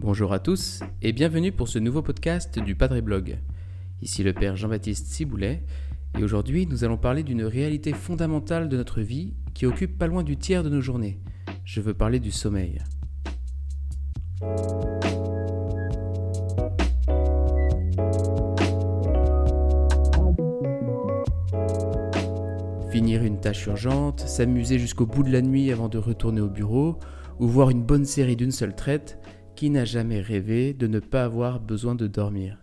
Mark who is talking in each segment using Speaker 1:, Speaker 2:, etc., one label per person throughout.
Speaker 1: Bonjour à tous et bienvenue pour ce nouveau podcast du Padre Blog. Ici le Père Jean-Baptiste Ciboulet et aujourd'hui nous allons parler d'une réalité fondamentale de notre vie qui occupe pas loin du tiers de nos journées. Je veux parler du sommeil. Finir une tâche urgente, s'amuser jusqu'au bout de la nuit avant de retourner au bureau, ou voir une bonne série d'une seule traite, qui n'a jamais rêvé de ne pas avoir besoin de dormir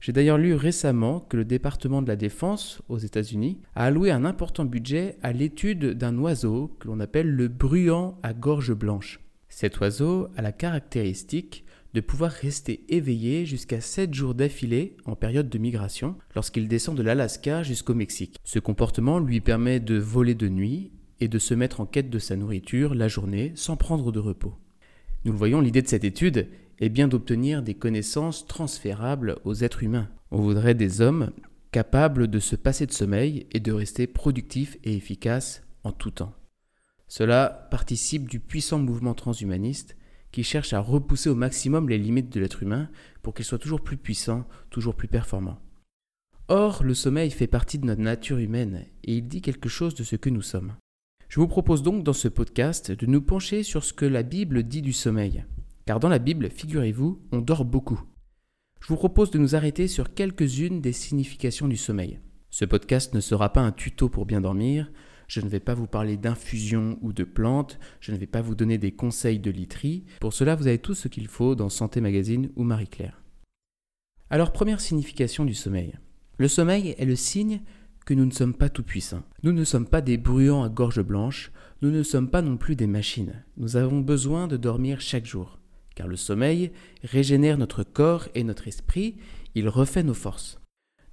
Speaker 1: J'ai d'ailleurs lu récemment que le département de la Défense aux États-Unis a alloué un important budget à l'étude d'un oiseau que l'on appelle le bruant à gorge blanche. Cet oiseau a la caractéristique de pouvoir rester éveillé jusqu'à 7 jours d'affilée en période de migration lorsqu'il descend de l'Alaska jusqu'au Mexique. Ce comportement lui permet de voler de nuit et de se mettre en quête de sa nourriture la journée sans prendre de repos. Nous le voyons, l'idée de cette étude est bien d'obtenir des connaissances transférables aux êtres humains. On voudrait des hommes capables de se passer de sommeil et de rester productifs et efficaces en tout temps. Cela participe du puissant mouvement transhumaniste qui cherche à repousser au maximum les limites de l'être humain pour qu'il soit toujours plus puissant, toujours plus performant. Or, le sommeil fait partie de notre nature humaine et il dit quelque chose de ce que nous sommes. Je vous propose donc dans ce podcast de nous pencher sur ce que la Bible dit du sommeil. Car dans la Bible, figurez-vous, on dort beaucoup. Je vous propose de nous arrêter sur quelques-unes des significations du sommeil. Ce podcast ne sera pas un tuto pour bien dormir, je ne vais pas vous parler d'infusion ou de plantes, je ne vais pas vous donner des conseils de literie, pour cela vous avez tout ce qu'il faut dans Santé Magazine ou Marie-Claire. Alors première signification du sommeil. Le sommeil est le signe que nous ne sommes pas tout-puissants. Nous ne sommes pas des bruyants à gorge blanche, nous ne sommes pas non plus des machines. Nous avons besoin de dormir chaque jour, car le sommeil régénère notre corps et notre esprit, il refait nos forces.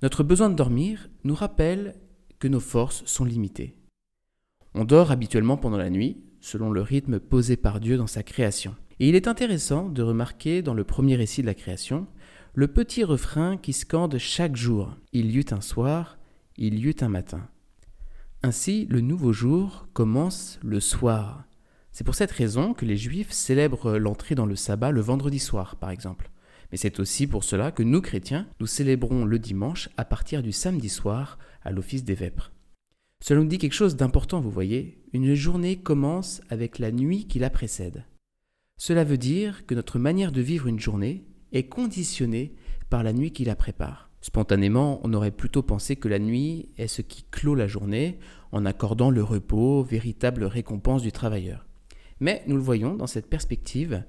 Speaker 1: Notre besoin de dormir nous rappelle que nos forces sont limitées. On dort habituellement pendant la nuit, selon le rythme posé par Dieu dans sa création. Et il est intéressant de remarquer dans le premier récit de la création le petit refrain qui scande chaque jour. Il y eut un soir, il y eut un matin. Ainsi, le nouveau jour commence le soir. C'est pour cette raison que les Juifs célèbrent l'entrée dans le sabbat le vendredi soir, par exemple. Mais c'est aussi pour cela que nous, chrétiens, nous célébrons le dimanche à partir du samedi soir à l'office des vêpres. Cela nous dit quelque chose d'important, vous voyez. Une journée commence avec la nuit qui la précède. Cela veut dire que notre manière de vivre une journée est conditionnée par la nuit qui la prépare. Spontanément, on aurait plutôt pensé que la nuit est ce qui clôt la journée en accordant le repos, véritable récompense du travailleur. Mais nous le voyons dans cette perspective,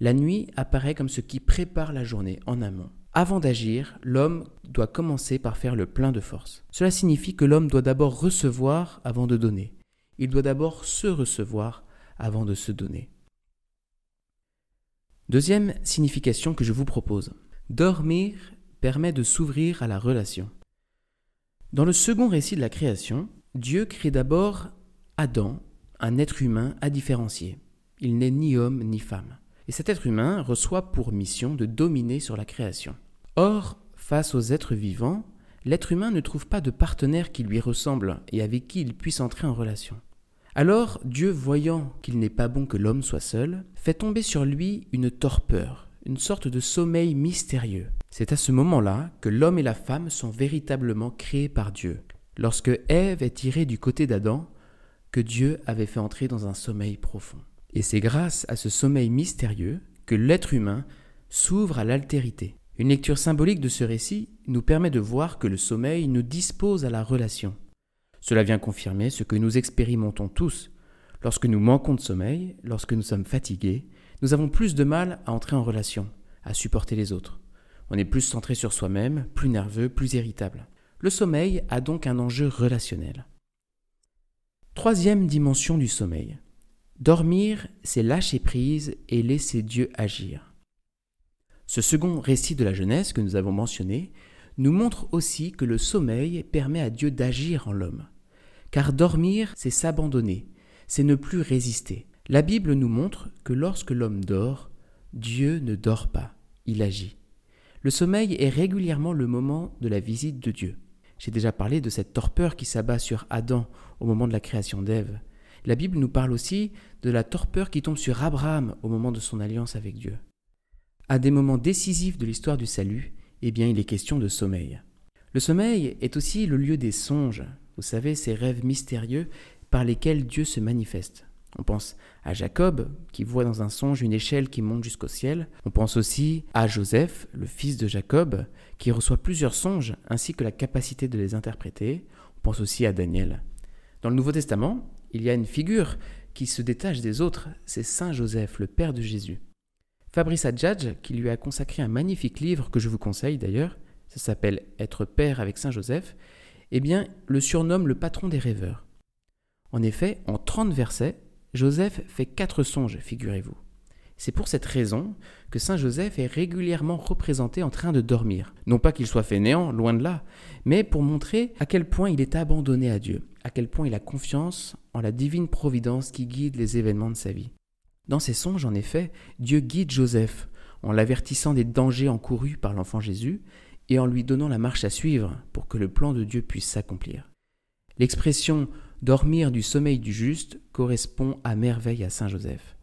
Speaker 1: la nuit apparaît comme ce qui prépare la journée en amont. Avant d'agir, l'homme doit commencer par faire le plein de force. Cela signifie que l'homme doit d'abord recevoir avant de donner. Il doit d'abord se recevoir avant de se donner. Deuxième signification que je vous propose. Dormir permet de s'ouvrir à la relation. Dans le second récit de la création, Dieu crée d'abord Adam, un être humain à différencier. Il n'est ni homme ni femme. Et cet être humain reçoit pour mission de dominer sur la création. Or, face aux êtres vivants, l'être humain ne trouve pas de partenaire qui lui ressemble et avec qui il puisse entrer en relation. Alors Dieu, voyant qu'il n'est pas bon que l'homme soit seul, fait tomber sur lui une torpeur, une sorte de sommeil mystérieux. C'est à ce moment-là que l'homme et la femme sont véritablement créés par Dieu. Lorsque Ève est tirée du côté d'Adam, que Dieu avait fait entrer dans un sommeil profond. Et c'est grâce à ce sommeil mystérieux que l'être humain s'ouvre à l'altérité. Une lecture symbolique de ce récit nous permet de voir que le sommeil nous dispose à la relation. Cela vient confirmer ce que nous expérimentons tous. Lorsque nous manquons de sommeil, lorsque nous sommes fatigués, nous avons plus de mal à entrer en relation, à supporter les autres. On est plus centré sur soi-même, plus nerveux, plus irritable. Le sommeil a donc un enjeu relationnel. Troisième dimension du sommeil. Dormir, c'est lâcher prise et laisser Dieu agir. Ce second récit de la jeunesse que nous avons mentionné nous montre aussi que le sommeil permet à Dieu d'agir en l'homme. Car dormir, c'est s'abandonner, c'est ne plus résister. La Bible nous montre que lorsque l'homme dort, Dieu ne dort pas, il agit. Le sommeil est régulièrement le moment de la visite de Dieu. J'ai déjà parlé de cette torpeur qui s'abat sur Adam au moment de la création d'Ève. La Bible nous parle aussi de la torpeur qui tombe sur Abraham au moment de son alliance avec Dieu. À des moments décisifs de l'histoire du salut, eh bien, il est question de sommeil. Le sommeil est aussi le lieu des songes, vous savez, ces rêves mystérieux par lesquels Dieu se manifeste. On pense à Jacob, qui voit dans un songe une échelle qui monte jusqu'au ciel. On pense aussi à Joseph, le fils de Jacob, qui reçoit plusieurs songes ainsi que la capacité de les interpréter. On pense aussi à Daniel. Dans le Nouveau Testament, il y a une figure qui se détache des autres, c'est Saint Joseph, le père de Jésus. Fabrice Adjadj, qui lui a consacré un magnifique livre que je vous conseille d'ailleurs, ça s'appelle Être père avec Saint Joseph, eh bien, le surnomme le patron des rêveurs. En effet, en 30 versets, Joseph fait quatre songes, figurez-vous. C'est pour cette raison que Saint Joseph est régulièrement représenté en train de dormir. Non pas qu'il soit fainéant, loin de là, mais pour montrer à quel point il est abandonné à Dieu, à quel point il a confiance en la divine providence qui guide les événements de sa vie. Dans ces songes, en effet, Dieu guide Joseph en l'avertissant des dangers encourus par l'enfant Jésus et en lui donnant la marche à suivre pour que le plan de Dieu puisse s'accomplir. L'expression dormir du sommeil du juste correspond à merveille à Saint Joseph.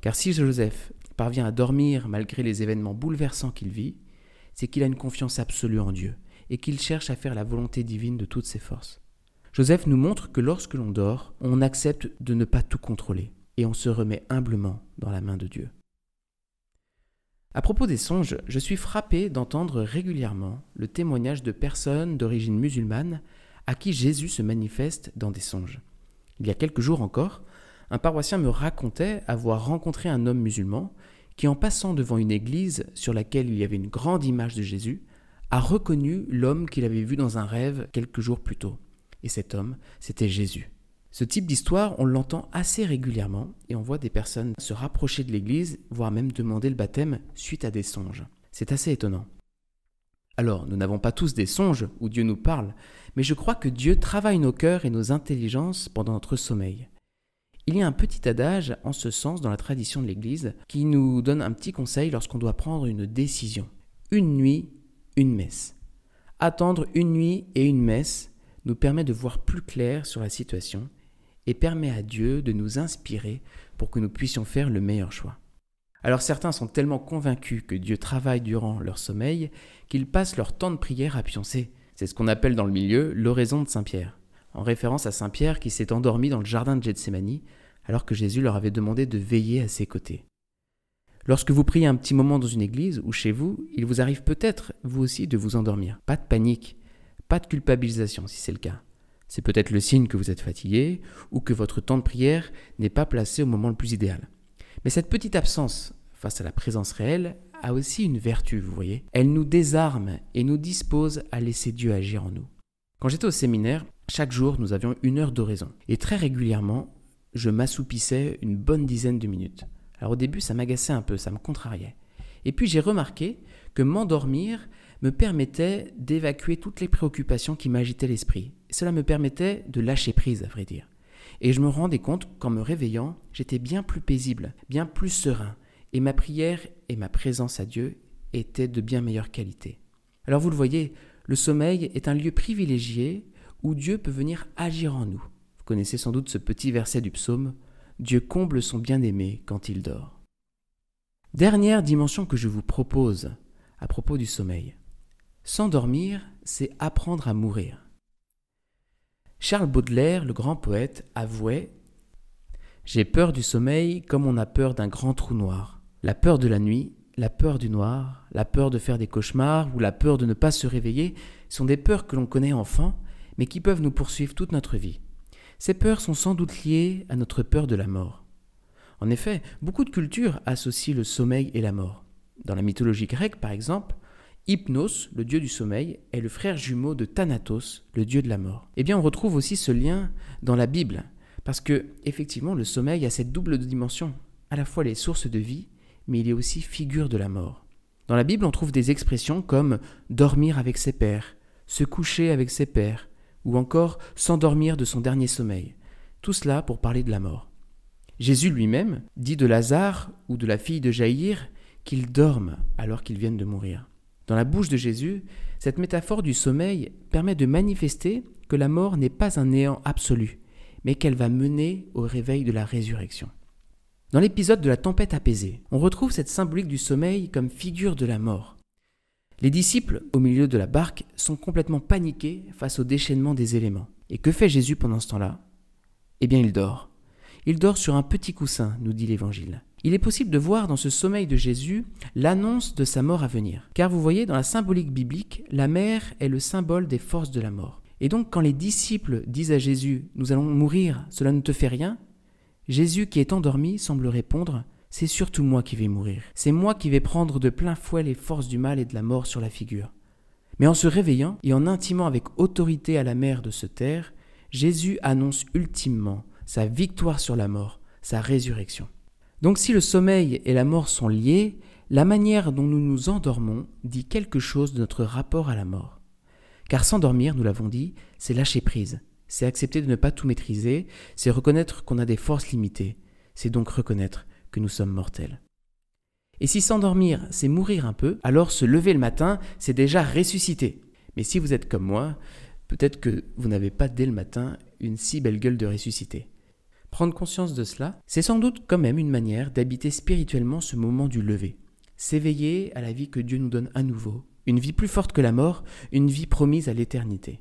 Speaker 1: Car si Joseph parvient à dormir malgré les événements bouleversants qu'il vit, c'est qu'il a une confiance absolue en Dieu et qu'il cherche à faire la volonté divine de toutes ses forces. Joseph nous montre que lorsque l'on dort, on accepte de ne pas tout contrôler et on se remet humblement dans la main de Dieu. À propos des songes, je suis frappé d'entendre régulièrement le témoignage de personnes d'origine musulmane à qui Jésus se manifeste dans des songes. Il y a quelques jours encore, un paroissien me racontait avoir rencontré un homme musulman qui, en passant devant une église sur laquelle il y avait une grande image de Jésus, a reconnu l'homme qu'il avait vu dans un rêve quelques jours plus tôt. Et cet homme, c'était Jésus. Ce type d'histoire, on l'entend assez régulièrement et on voit des personnes se rapprocher de l'Église, voire même demander le baptême suite à des songes. C'est assez étonnant. Alors, nous n'avons pas tous des songes où Dieu nous parle, mais je crois que Dieu travaille nos cœurs et nos intelligences pendant notre sommeil. Il y a un petit adage en ce sens dans la tradition de l'Église qui nous donne un petit conseil lorsqu'on doit prendre une décision. Une nuit, une messe. Attendre une nuit et une messe nous permet de voir plus clair sur la situation et permet à Dieu de nous inspirer pour que nous puissions faire le meilleur choix. Alors certains sont tellement convaincus que Dieu travaille durant leur sommeil qu'ils passent leur temps de prière à pioncer. C'est ce qu'on appelle dans le milieu l'oraison de Saint Pierre, en référence à Saint Pierre qui s'est endormi dans le jardin de Gethsemane alors que Jésus leur avait demandé de veiller à ses côtés. Lorsque vous priez un petit moment dans une église ou chez vous, il vous arrive peut-être, vous aussi, de vous endormir. Pas de panique, pas de culpabilisation si c'est le cas. C'est peut-être le signe que vous êtes fatigué ou que votre temps de prière n'est pas placé au moment le plus idéal. Mais cette petite absence face à la présence réelle a aussi une vertu, vous voyez. Elle nous désarme et nous dispose à laisser Dieu agir en nous. Quand j'étais au séminaire, chaque jour nous avions une heure d'oraison. Et très régulièrement, je m'assoupissais une bonne dizaine de minutes. Alors au début, ça m'agaçait un peu, ça me contrariait. Et puis j'ai remarqué que m'endormir me permettait d'évacuer toutes les préoccupations qui m'agitaient l'esprit. Cela me permettait de lâcher prise, à vrai dire. Et je me rendais compte qu'en me réveillant, j'étais bien plus paisible, bien plus serein, et ma prière et ma présence à Dieu étaient de bien meilleure qualité. Alors vous le voyez, le sommeil est un lieu privilégié où Dieu peut venir agir en nous. Vous connaissez sans doute ce petit verset du psaume Dieu comble son bien-aimé quand il dort. Dernière dimension que je vous propose à propos du sommeil. S'endormir, c'est apprendre à mourir. Charles Baudelaire, le grand poète, avouait J'ai peur du sommeil comme on a peur d'un grand trou noir. La peur de la nuit, la peur du noir, la peur de faire des cauchemars ou la peur de ne pas se réveiller sont des peurs que l'on connaît enfant, mais qui peuvent nous poursuivre toute notre vie. Ces peurs sont sans doute liées à notre peur de la mort. En effet, beaucoup de cultures associent le sommeil et la mort. Dans la mythologie grecque, par exemple, Hypnos, le dieu du sommeil, est le frère jumeau de Thanatos, le dieu de la mort. Eh bien, on retrouve aussi ce lien dans la Bible, parce que, effectivement, le sommeil a cette double dimension, à la fois les sources de vie, mais il est aussi figure de la mort. Dans la Bible, on trouve des expressions comme dormir avec ses pères, se coucher avec ses pères, ou encore s'endormir de son dernier sommeil. Tout cela pour parler de la mort. Jésus lui-même dit de Lazare ou de la fille de Jaïr qu'ils dorment alors qu'ils viennent de mourir. Dans la bouche de Jésus, cette métaphore du sommeil permet de manifester que la mort n'est pas un néant absolu, mais qu'elle va mener au réveil de la résurrection. Dans l'épisode de la tempête apaisée, on retrouve cette symbolique du sommeil comme figure de la mort. Les disciples, au milieu de la barque, sont complètement paniqués face au déchaînement des éléments. Et que fait Jésus pendant ce temps-là? Eh bien, il dort. Il dort sur un petit coussin, nous dit l'Évangile. Il est possible de voir dans ce sommeil de Jésus l'annonce de sa mort à venir. Car vous voyez, dans la symbolique biblique, la mer est le symbole des forces de la mort. Et donc quand les disciples disent à Jésus ⁇ Nous allons mourir, cela ne te fait rien ?⁇ Jésus qui est endormi semble répondre ⁇ C'est surtout moi qui vais mourir. C'est moi qui vais prendre de plein fouet les forces du mal et de la mort sur la figure. Mais en se réveillant et en intimant avec autorité à la mer de se taire, Jésus annonce ultimement sa victoire sur la mort, sa résurrection. Donc si le sommeil et la mort sont liés, la manière dont nous nous endormons dit quelque chose de notre rapport à la mort. Car s'endormir, nous l'avons dit, c'est lâcher prise, c'est accepter de ne pas tout maîtriser, c'est reconnaître qu'on a des forces limitées, c'est donc reconnaître que nous sommes mortels. Et si s'endormir, c'est mourir un peu, alors se lever le matin, c'est déjà ressusciter. Mais si vous êtes comme moi, peut-être que vous n'avez pas dès le matin une si belle gueule de ressusciter. Prendre conscience de cela, c'est sans doute quand même une manière d'habiter spirituellement ce moment du lever. S'éveiller à la vie que Dieu nous donne à nouveau, une vie plus forte que la mort, une vie promise à l'éternité.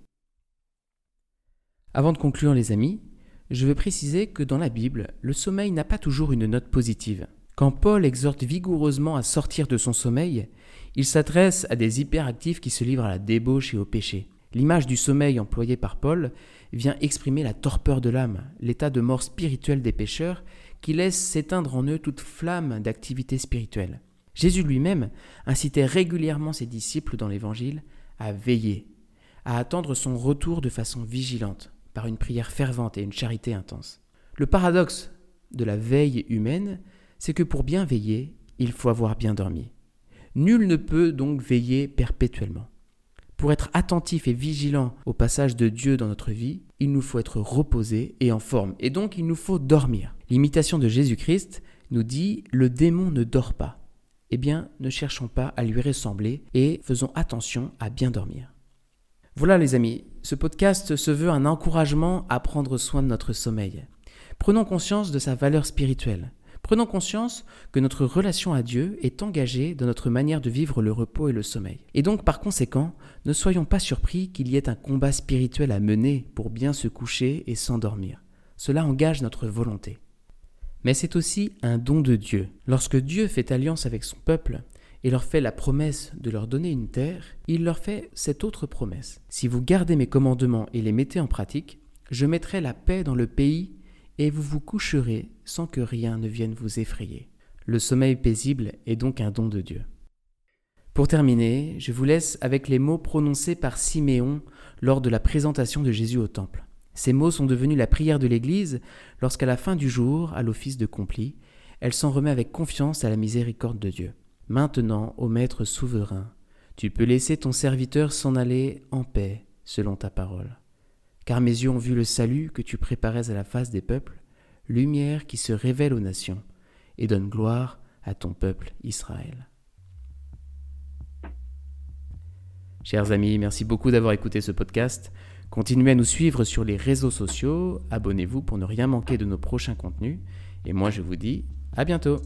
Speaker 1: Avant de conclure les amis, je veux préciser que dans la Bible, le sommeil n'a pas toujours une note positive. Quand Paul exhorte vigoureusement à sortir de son sommeil, il s'adresse à des hyperactifs qui se livrent à la débauche et au péché. L'image du sommeil employée par Paul vient exprimer la torpeur de l'âme, l'état de mort spirituelle des pécheurs qui laisse s'éteindre en eux toute flamme d'activité spirituelle. Jésus lui-même incitait régulièrement ses disciples dans l'Évangile à veiller, à attendre son retour de façon vigilante, par une prière fervente et une charité intense. Le paradoxe de la veille humaine, c'est que pour bien veiller, il faut avoir bien dormi. Nul ne peut donc veiller perpétuellement. Pour être attentif et vigilant au passage de Dieu dans notre vie, il nous faut être reposé et en forme, et donc il nous faut dormir. L'imitation de Jésus-Christ nous dit le démon ne dort pas. Eh bien, ne cherchons pas à lui ressembler et faisons attention à bien dormir. Voilà les amis, ce podcast se veut un encouragement à prendre soin de notre sommeil. Prenons conscience de sa valeur spirituelle. Prenons conscience que notre relation à Dieu est engagée dans notre manière de vivre le repos et le sommeil. Et donc par conséquent, ne soyons pas surpris qu'il y ait un combat spirituel à mener pour bien se coucher et s'endormir. Cela engage notre volonté. Mais c'est aussi un don de Dieu. Lorsque Dieu fait alliance avec son peuple et leur fait la promesse de leur donner une terre, il leur fait cette autre promesse. Si vous gardez mes commandements et les mettez en pratique, je mettrai la paix dans le pays et vous vous coucherez sans que rien ne vienne vous effrayer. Le sommeil paisible est donc un don de Dieu. Pour terminer, je vous laisse avec les mots prononcés par Siméon lors de la présentation de Jésus au Temple. Ces mots sont devenus la prière de l'Église lorsqu'à la fin du jour, à l'office de compli, elle s'en remet avec confiance à la miséricorde de Dieu. Maintenant, ô Maître souverain, tu peux laisser ton serviteur s'en aller en paix selon ta parole car mes yeux ont vu le salut que tu préparais à la face des peuples, lumière qui se révèle aux nations et donne gloire à ton peuple Israël. Chers amis, merci beaucoup d'avoir écouté ce podcast. Continuez à nous suivre sur les réseaux sociaux, abonnez-vous pour ne rien manquer de nos prochains contenus, et moi je vous dis à bientôt.